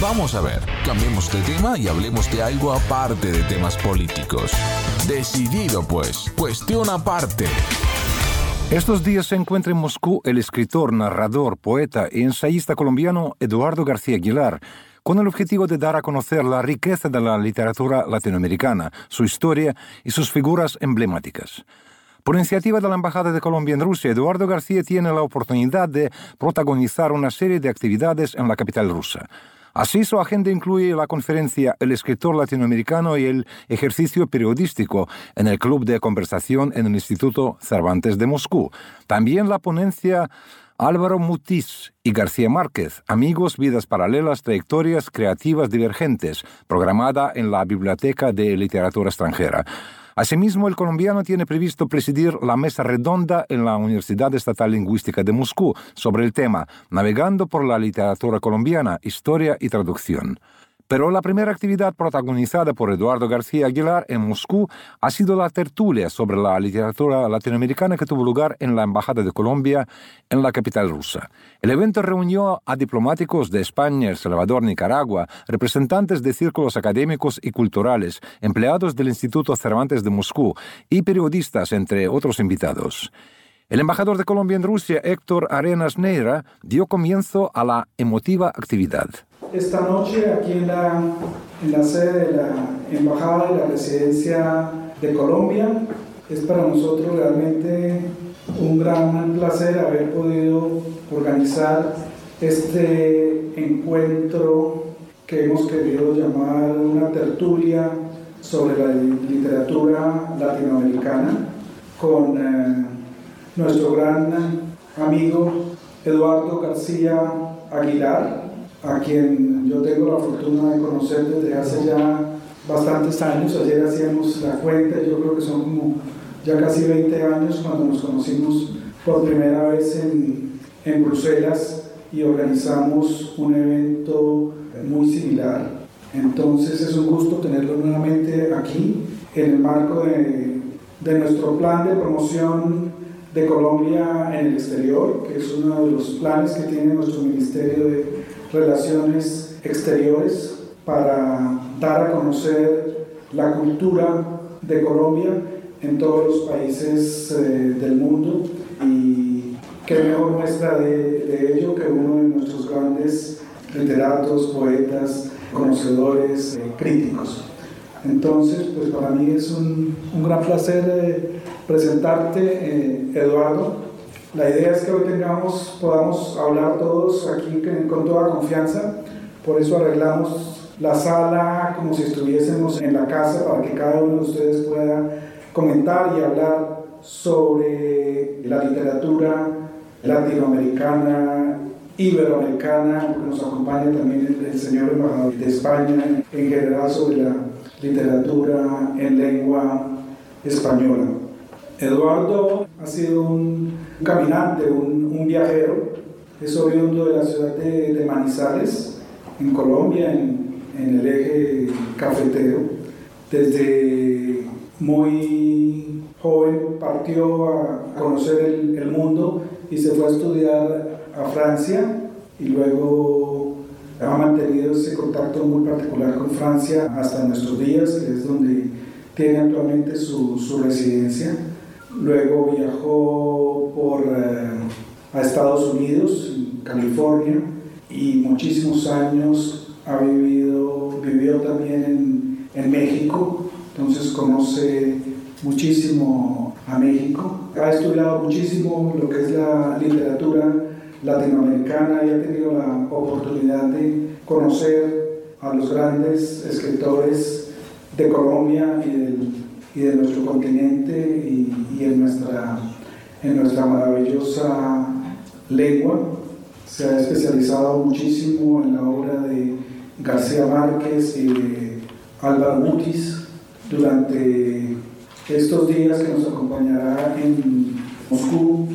Vamos a ver, cambiemos de tema y hablemos de algo aparte de temas políticos. Decidido pues, cuestión aparte. Estos días se encuentra en Moscú el escritor, narrador, poeta y ensayista colombiano Eduardo García Aguilar, con el objetivo de dar a conocer la riqueza de la literatura latinoamericana, su historia y sus figuras emblemáticas. Por iniciativa de la Embajada de Colombia en Rusia, Eduardo García tiene la oportunidad de protagonizar una serie de actividades en la capital rusa. Así su agenda incluye la conferencia El escritor latinoamericano y el ejercicio periodístico en el Club de Conversación en el Instituto Cervantes de Moscú. También la ponencia Álvaro Mutis y García Márquez, Amigos, Vidas Paralelas, Trayectorias Creativas Divergentes, programada en la Biblioteca de Literatura Extranjera. Asimismo, el colombiano tiene previsto presidir la mesa redonda en la Universidad Estatal Lingüística de Moscú sobre el tema Navegando por la literatura colombiana, historia y traducción. Pero la primera actividad protagonizada por Eduardo García Aguilar en Moscú ha sido la tertulia sobre la literatura latinoamericana que tuvo lugar en la Embajada de Colombia en la capital rusa. El evento reunió a diplomáticos de España, El Salvador, Nicaragua, representantes de círculos académicos y culturales, empleados del Instituto Cervantes de Moscú y periodistas, entre otros invitados. El embajador de Colombia en Rusia, Héctor Arenas Neira, dio comienzo a la emotiva actividad esta noche aquí en la, sede de la Embajada de la Residencia de Colombia. Es para nosotros realmente un gran placer haber podido organizar este encuentro que hemos querido llamar una tertulia sobre la literatura latinoamericana con eh, nuestro gran amigo Eduardo García Aguilar, a quien yo tengo la fortuna de conocer desde hace ya bastantes años. Ayer hacíamos la cuenta, yo creo que son como ya casi 20 años cuando nos conocimos por primera vez en, en Bruselas y organizamos un evento muy similar. Entonces es un gusto tenerlo nuevamente aquí en el marco de, de nuestro plan de promoción de Colombia en el exterior, que es uno de los planes que tiene nuestro Ministerio de relaciones exteriores para dar a conocer la cultura de Colombia en todos los países eh, del mundo y qué mejor muestra de, ello que uno de nuestros grandes literatos, poetas, conocedores, eh, críticos. Entonces, pues para mí es un, un gran placer eh, presentarte, Eduardo, la idea es que hoy tengamos, podamos hablar todos aquí con toda confianza, por eso arreglamos la sala como si estuviésemos en la casa para que cada uno de ustedes pueda comentar y hablar sobre la literatura latinoamericana, iberoamericana, porque nos acompaña también el, señor embajador de España, en general sobre la literatura en lengua española. Eduardo ha sido un caminante, un, viajero, es oriundo de la ciudad de, Manizales, en Colombia, en, el eje cafetero. Desde muy joven partió a conocer el, mundo y se fue a estudiar a Francia y luego ha mantenido ese contacto muy particular con Francia hasta nuestros días, que es donde tiene actualmente su residencia. Luego viajó por, eh, a Estados Unidos, California, y muchísimos años ha vivido, vivió también en, en México, entonces conoce muchísimo a México. Ha estudiado muchísimo lo que es la literatura latinoamericana y ha tenido la oportunidad de conocer a los grandes escritores de Colombia y del y de nuestro continente y, en, nuestra, en nuestra maravillosa lengua. Se ha especializado muchísimo en la obra de García Márquez y de Álvaro Mutis durante estos días que nos acompañará en Moscú.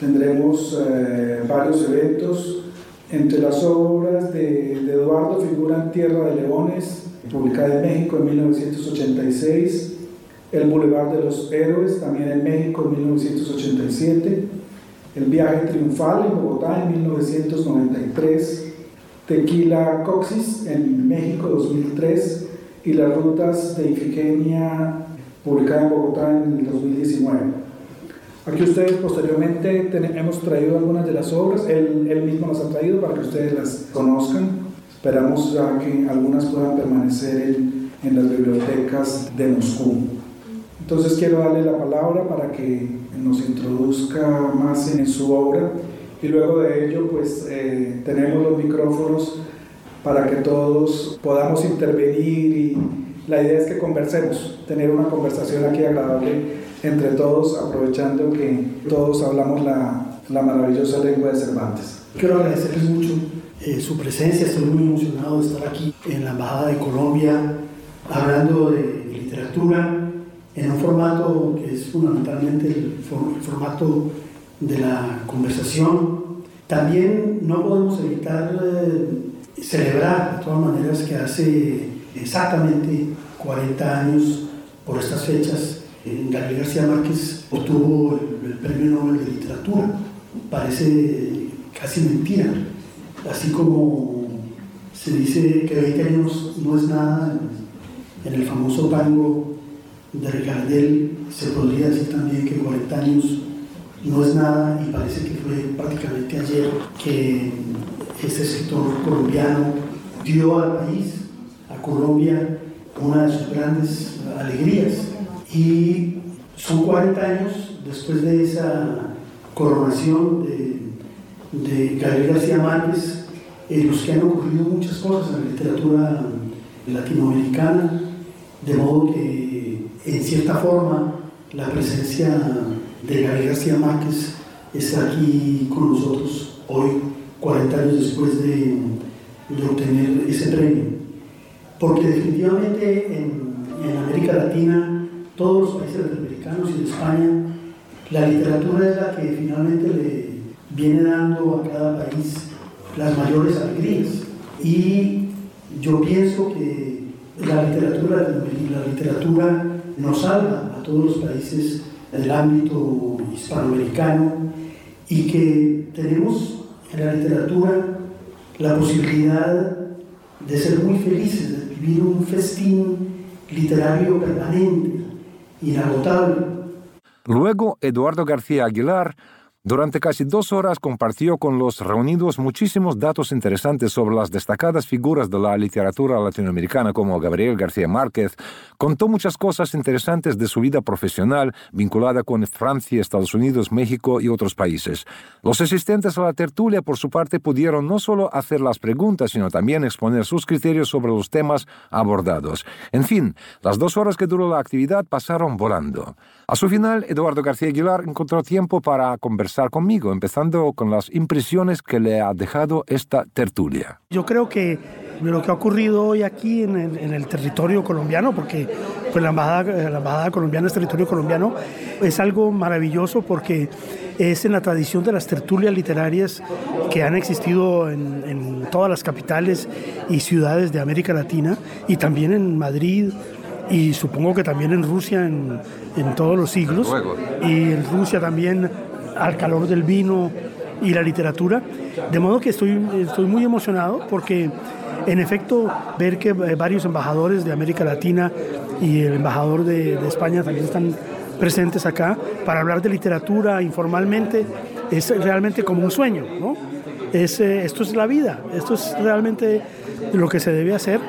Tendremos eh, varios eventos. Entre las obras de, de Eduardo figuran Tierra de Leones, publicada en México en 1986, el Boulevard de los Héroes, también en México en 1987, El Viaje Triunfal en Bogotá en 1993, Tequila Coxis en México 2003 y las rutas de Ifigenia publicada en Bogotá en el 2019. Aquí ustedes posteriormente hemos traído algunas de las obras, él, mismo las ha traído para que ustedes las conozcan. Esperamos que algunas puedan permanecer en, en las bibliotecas de Moscú. Entonces quiero darle la palabra para que nos introduzca más en su obra y luego de ello pues eh, tenemos los micrófonos para que todos podamos intervenir y la idea es que conversemos, tener una conversación aquí agradable entre todos, aprovechando que todos hablamos la, la maravillosa lengua de Cervantes. Quiero agradecerles mucho eh, su presencia, estoy muy emocionado de estar aquí en la Embajada de Colombia hablando de literatura en un formato que es fundamentalmente el, formato de la conversación. También no podemos evitar eh, celebrar de todas maneras que hace exactamente 40 años por estas fechas Gabriel García Márquez obtuvo el, el Premio Nobel de Literatura. Parece casi mentira. Así como se dice que 20 años no es nada, en el famoso tango de Ricardel se podría decir también que 40 años no es nada y parece que fue prácticamente ayer que este sector colombiano dio al país, a Colombia, una de sus grandes alegrías. Y son 40 años después de esa coronación de, de Gabriel García Márquez, en los que han ocurrido muchas cosas en la literatura latinoamericana, de modo que en cierta forma, la presencia de Gabriel García Márquez está aquí con nosotros hoy, 40 años después de, obtener ese premio. Porque definitivamente en, en, América Latina, todos los países latinoamericanos y de España, la literatura es la que finalmente le viene dando a cada país las mayores alegrías. Y yo pienso que la literatura, la literatura nos salva a todos los países del ámbito hispanoamericano y que tenemos en la literatura la posibilidad de ser muy felices, de vivir un festín literario permanente, inagotable. Luego, Eduardo García Aguilar durante casi dos horas compartió con los reunidos muchísimos datos interesantes sobre las destacadas figuras de la literatura latinoamericana como Gabriel García Márquez. Contó muchas cosas interesantes de su vida profesional vinculada con Francia, Estados Unidos, México y otros países. Los asistentes a la tertulia, por su parte, pudieron no solo hacer las preguntas, sino también exponer sus criterios sobre los temas abordados. En fin, las dos horas que duró la actividad pasaron volando. A su final, Eduardo García Aguilar encontró tiempo para conversar conmigo, empezando con las impresiones que le ha dejado esta tertulia. Yo creo que lo que ha ocurrido hoy aquí en el, territorio colombiano, porque pues la, embajada, la embajada colombiana es territorio colombiano, es algo maravilloso porque es en la tradición de las tertulias literarias que han existido en, en todas las capitales y ciudades de América Latina y también en Madrid, y supongo que también en Rusia en, en todos los siglos y en Rusia también al calor del vino y la literatura. De modo que estoy, estoy muy emocionado porque en efecto ver que eh, varios embajadores de América Latina y el embajador de, España también están presentes acá para hablar de literatura informalmente es realmente como un sueño, ¿no? Es, eh, esto es la vida, esto es realmente lo que se debe hacer,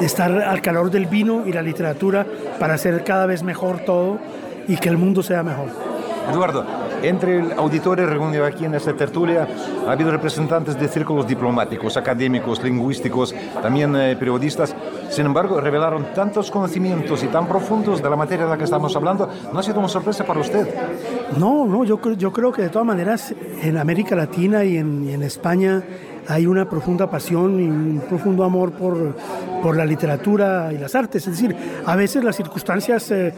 estar al calor del vino y la literatura para hacer cada vez mejor todo y que el mundo sea mejor. Eduardo, entre el auditorio reunido aquí en esta tertulia ha habido representantes de círculos diplomáticos, académicos, lingüísticos, también eh, periodistas. Sin embargo, revelaron tantos conocimientos y tan profundos de la materia de la que estamos hablando. ¿No ha sido una sorpresa para usted? No, no, yo, yo creo que de todas maneras en América Latina y en, y en España hay una profunda pasión y un profundo amor por, por la literatura y las artes. Es decir, a veces las circunstancias eh,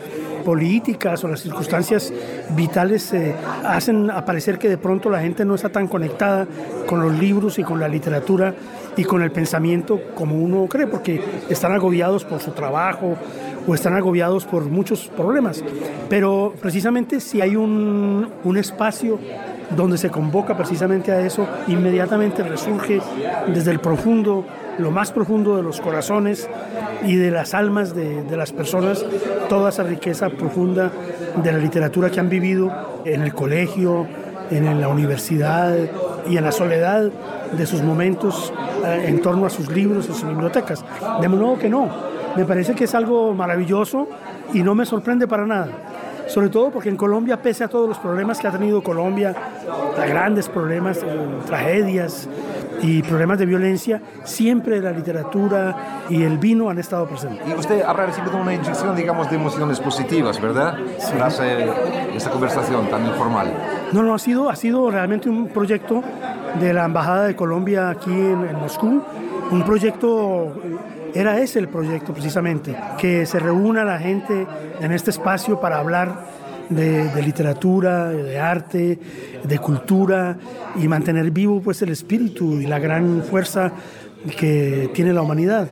políticas o las circunstancias vitales eh, hacen aparecer que de pronto la gente no está tan conectada con los libros y con la literatura y con el pensamiento como uno cree, porque están agobiados por su trabajo o están agobiados por muchos problemas. Pero precisamente si hay un, un espacio donde se convoca precisamente a eso, inmediatamente resurge desde el profundo, lo más profundo de los corazones y de las almas de, las personas, toda esa riqueza profunda de la literatura que han vivido en el colegio, en la universidad y en la soledad de sus momentos eh, en torno a sus libros y sus bibliotecas. De modo que no, me parece que es algo maravilloso y no me sorprende para nada. Sobre todo porque en Colombia, pese a todos los problemas que ha tenido Colombia, a grandes problemas, eh, tragedias y problemas de violencia, siempre la literatura y el vino han estado presentes. Y usted habrá recibido una inyección, digamos, de emociones positivas, ¿verdad? Tras eh, esta conversación tan informal. No, no, ha sido, ha sido realmente un proyecto de la Embajada de Colombia aquí en, en Moscú, un proyecto era ese el proyecto precisamente, que se reúna la gente en este espacio para hablar de, de, literatura, de arte, de cultura y mantener vivo pues el espíritu y la gran fuerza que tiene la humanidad.